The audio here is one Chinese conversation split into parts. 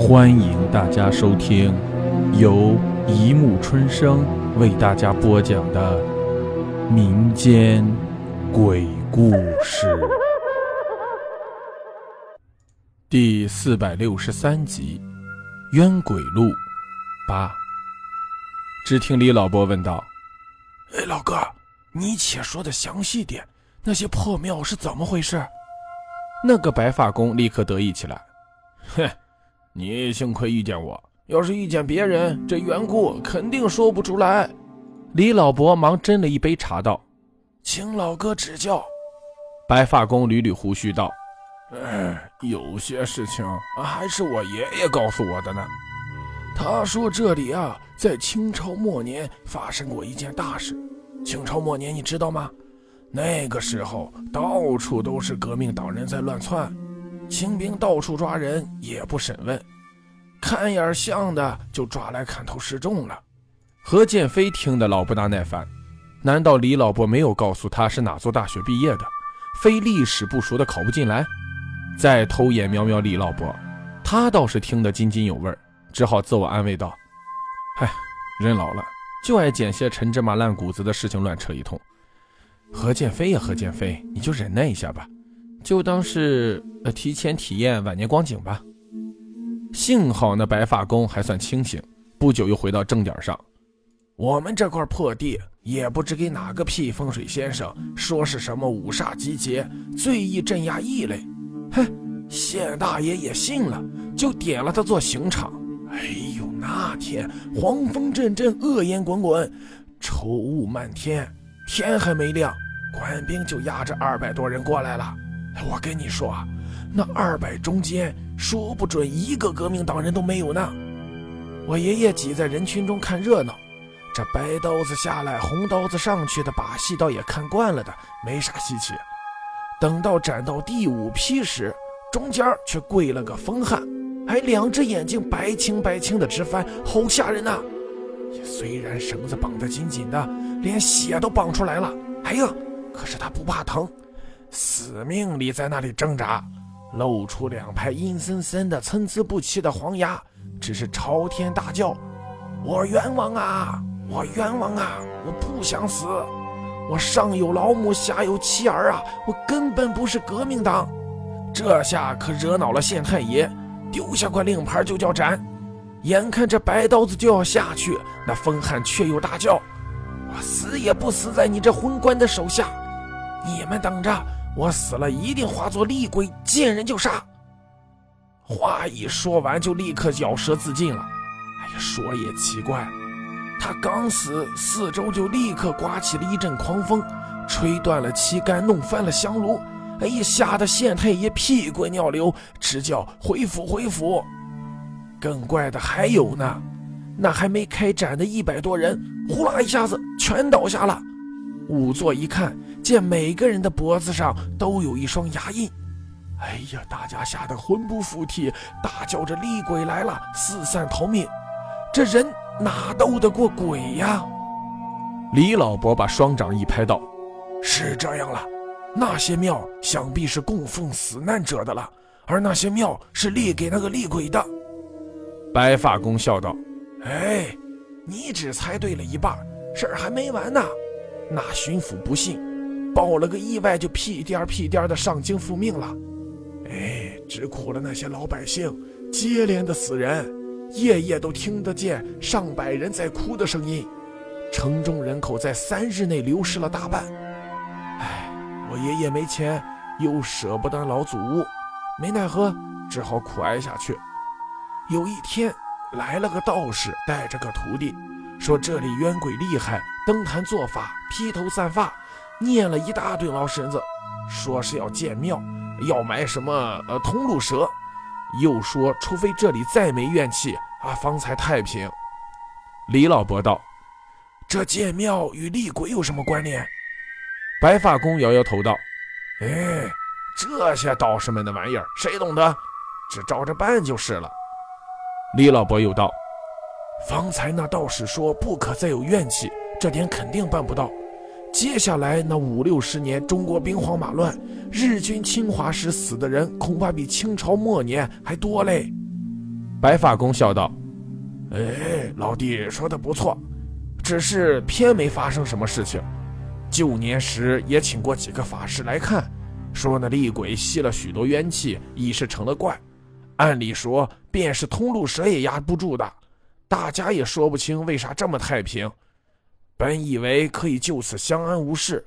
欢迎大家收听由一木春生为大家播讲的民间鬼故事第四百六十三集《冤鬼路》八。只听李老伯问道：“哎，老哥，你且说的详细点，那些破庙是怎么回事？”那个白发公立刻得意起来：“哼，你幸亏遇见我，要是遇见别人，这缘故肯定说不出来。”李老伯忙斟了一杯茶道：“请老哥指教。”白发公捋捋胡须道：“嗯，有些事情还是我爷爷告诉我的呢。他说这里啊，在清朝末年发生过一件大事。清朝末年，你知道吗？”那个时候，到处都是革命党人在乱窜，清兵到处抓人，也不审问，看眼像的就抓来砍头示众了。何建飞听得老不大耐烦，难道李老伯没有告诉他是哪座大学毕业的，非历史不熟的考不进来？再偷眼瞄瞄李老伯，他倒是听得津津有味，只好自我安慰道：“嗨，人老了就爱捡些陈芝麻烂谷子的事情乱扯一通。”何建飞呀，何建飞，你就忍耐一下吧，就当是呃提前体验晚年光景吧。幸好那白发公还算清醒，不久又回到正点上。我们这块破地也不知给哪个屁风水先生说是什么五煞集结，最易镇压异类。哼，谢大爷也信了，就点了他做刑场。哎呦，那天黄风阵阵，恶烟滚滚，愁雾漫天。天还没亮，官兵就押着二百多人过来了。我跟你说啊，那二百中间说不准一个革命党人都没有呢。我爷爷挤在人群中看热闹，这白刀子下来，红刀子上去的把戏倒也看惯了的，没啥稀奇。等到斩到第五批时，中间却跪了个疯汉，还两只眼睛白青白青的直翻，好吓人呐！虽然绳子绑得紧紧的。连血都绑出来了，哎呀！可是他不怕疼，死命里在那里挣扎，露出两排阴森森的、参差不齐的黄牙，只是朝天大叫：“我冤枉啊！我冤枉啊！我不想死！我上有老母，下有妻儿啊！我根本不是革命党！”这下可惹恼了县太爷，丢下块令牌就叫斩。眼看这白刀子就要下去，那疯汉却又大叫。我死也不死在你这昏官的手下！你们等着，我死了一定化作厉鬼，见人就杀。话一说完，就立刻咬舌自尽了。哎呀，说也奇怪，他刚死，四周就立刻刮起了一阵狂风，吹断了旗杆，弄翻了香炉。哎呀，吓得县太爷屁滚尿流，直叫回府回府。更怪的还有呢。那还没开展的一百多人，呼啦一下子全倒下了。仵作一看见每个人的脖子上都有一双牙印，哎呀，大家吓得魂不附体，大叫着厉鬼来了，四散逃命。这人哪斗得过鬼呀？李老伯把双掌一拍道：“是这样了，那些庙想必是供奉死难者的了，而那些庙是立给那个厉鬼的。”白发公笑道。哎，你只猜对了一半，事儿还没完呢。那巡抚不信，报了个意外，就屁颠儿屁颠儿的上京复命了。哎，只苦了那些老百姓，接连的死人，夜夜都听得见上百人在哭的声音。城中人口在三日内流失了大半。哎，我爷爷没钱，又舍不得老祖屋，没奈何，只好苦挨下去。有一天。来了个道士，带着个徒弟，说这里冤鬼厉害，登坛做法，披头散发，念了一大堆老神子，说是要建庙，要买什么呃通路蛇，又说除非这里再没怨气啊，方才太平。李老伯道：“这建庙与厉鬼有什么关联？”白发公摇摇头道：“哎，这些道士们的玩意儿，谁懂得？只照着办就是了。”李老伯又道：“方才那道士说不可再有怨气，这点肯定办不到。接下来那五六十年，中国兵荒马乱，日军侵华时死的人恐怕比清朝末年还多嘞。”白发公笑道：“哎，老弟说的不错，只是偏没发生什么事情。旧年时也请过几个法师来看，说那厉鬼吸了许多冤气，已是成了怪。按理说，便是通路蛇也压不住的。大家也说不清为啥这么太平。本以为可以就此相安无事，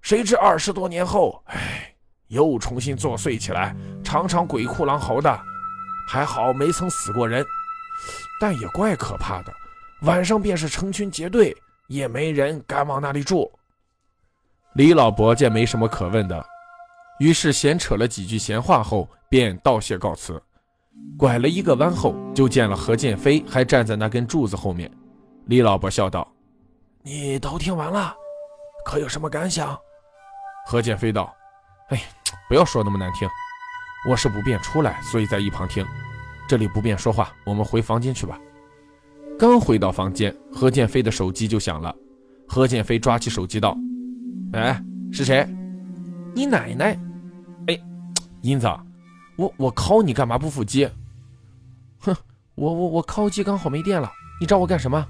谁知二十多年后，哎，又重新作祟起来，常常鬼哭狼嚎的。还好没曾死过人。”但也怪可怕的，晚上便是成群结队，也没人敢往那里住。李老伯见没什么可问的，于是闲扯了几句闲话后，便道谢告辞。拐了一个弯后，就见了何建飞还站在那根柱子后面。李老伯笑道：“你都听完了，可有什么感想？”何建飞道：“哎，不要说那么难听，我是不便出来，所以在一旁听。”这里不便说话，我们回房间去吧。刚回到房间，何建飞的手机就响了。何建飞抓起手机道：“哎，是谁？你奶奶！哎，英子，我我 call 你干嘛不付接？哼，我我我 call 机刚好没电了，你找我干什么？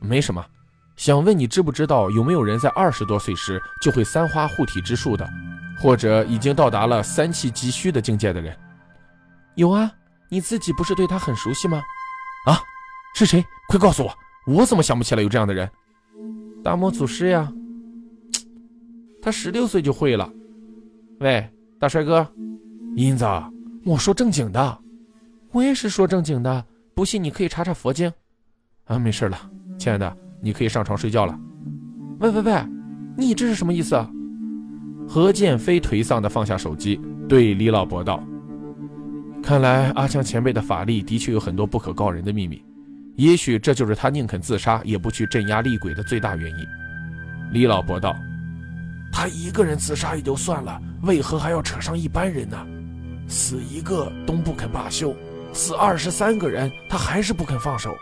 没什么，想问你知不知道有没有人在二十多岁时就会三花护体之术的，或者已经到达了三气急虚的境界的人？有啊。”你自己不是对他很熟悉吗？啊，是谁？快告诉我！我怎么想不起来有这样的人？大魔祖师呀，他十六岁就会了。喂，大帅哥，英子，我说正经的，我也是说正经的。不信你可以查查佛经。啊，没事了，亲爱的，你可以上床睡觉了。喂喂喂，你这是什么意思？何建飞颓丧地放下手机，对李老伯道。看来阿强前辈的法力的确有很多不可告人的秘密，也许这就是他宁肯自杀也不去镇压厉鬼的最大原因。李老伯道：“他一个人自杀也就算了，为何还要扯上一般人呢？死一个都不肯罢休，死二十三个人他还是不肯放手。”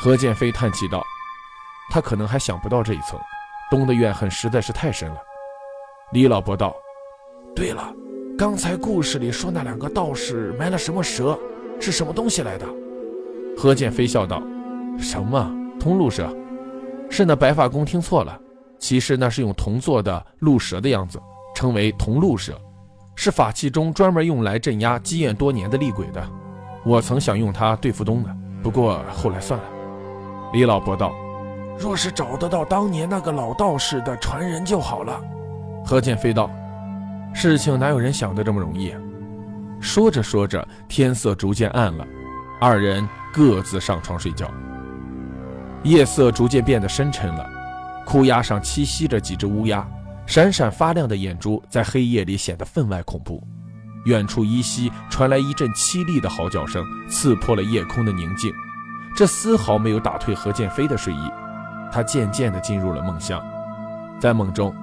何建飞叹气道：“他可能还想不到这一层，东的怨恨实在是太深了。”李老伯道：“对了。”刚才故事里说那两个道士埋了什么蛇，是什么东西来的？何建飞笑道：“什么铜鹿蛇？是那白发公听错了。其实那是用铜做的鹿蛇的样子，称为铜鹿蛇，是法器中专门用来镇压积怨多年的厉鬼的。我曾想用它对付东的，不过后来算了。”李老伯道：“若是找得到当年那个老道士的传人就好了。”何建飞道。事情哪有人想的这么容易？说着说着，天色逐渐暗了，二人各自上床睡觉。夜色逐渐变得深沉了，枯崖上栖息着几只乌鸦，闪闪发亮的眼珠在黑夜里显得分外恐怖。远处依稀传来一阵凄厉的嚎叫声，刺破了夜空的宁静。这丝毫没有打退何建飞的睡意，他渐渐地进入了梦乡，在梦中。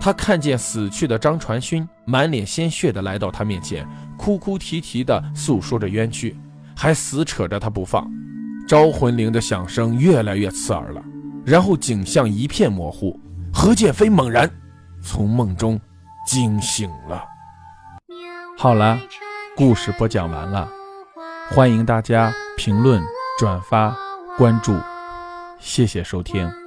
他看见死去的张传勋满脸鲜血的来到他面前，哭哭啼啼的诉说着冤屈，还死扯着他不放。招魂铃的响声越来越刺耳了，然后景象一片模糊。何建飞猛然从梦中惊醒了。好了，故事播讲完了，欢迎大家评论、转发、关注，谢谢收听。